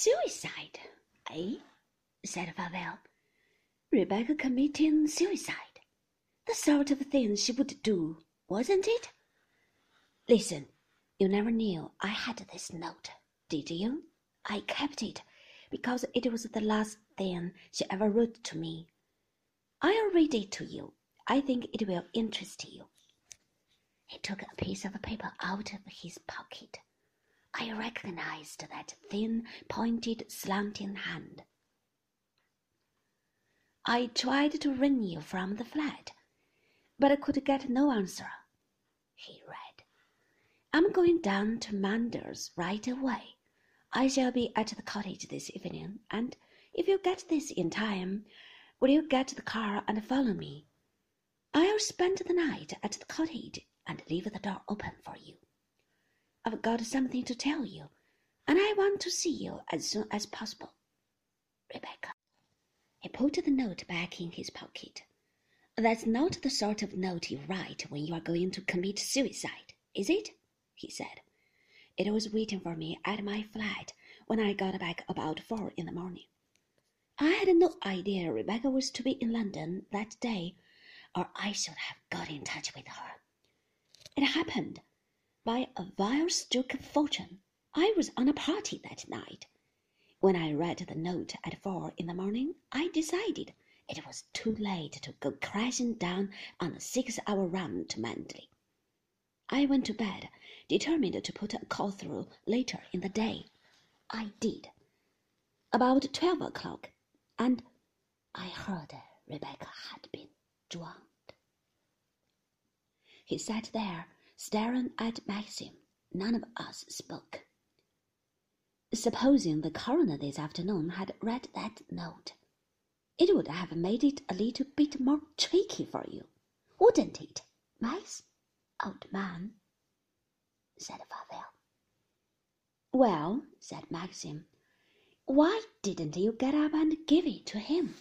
Suicide, eh? said Favell. Rebecca committing suicide. The sort of thing she would do, wasn't it? Listen, you never knew I had this note, did you? I kept it because it was the last thing she ever wrote to me. I'll read it to you. I think it will interest you. He took a piece of paper out of his pocket. I recognized that thin, pointed, slanting hand. I tried to ring you from the flat, but I could get no answer. He read, I'm going down to Manders right away. I shall be at the cottage this evening, and if you get this in time, will you get the car and follow me? I'll spend the night at the cottage and leave the door open for you. I've got something to tell you, and I want to see you as soon as possible. Rebecca. He put the note back in his pocket. That's not the sort of note you write when you are going to commit suicide, is it? he said. It was waiting for me at my flat when I got back about four in the morning. I had no idea Rebecca was to be in London that day, or I should have got in touch with her. It happened by a vile stroke of fortune. I was on a party that night. When I read the note at four in the morning, I decided it was too late to go crashing down on a six hour run to Manderley. I went to bed, determined to put a call through later in the day. I did. About twelve o'clock, and I heard Rebecca had been drowned. He sat there, staring at Maxim. None of us spoke. Supposing the coroner this afternoon had read that note, it would have made it a little bit more tricky for you, wouldn't it, Max? Old man, said Favell. Well, said Maxim, why didn't you get up and give it to him?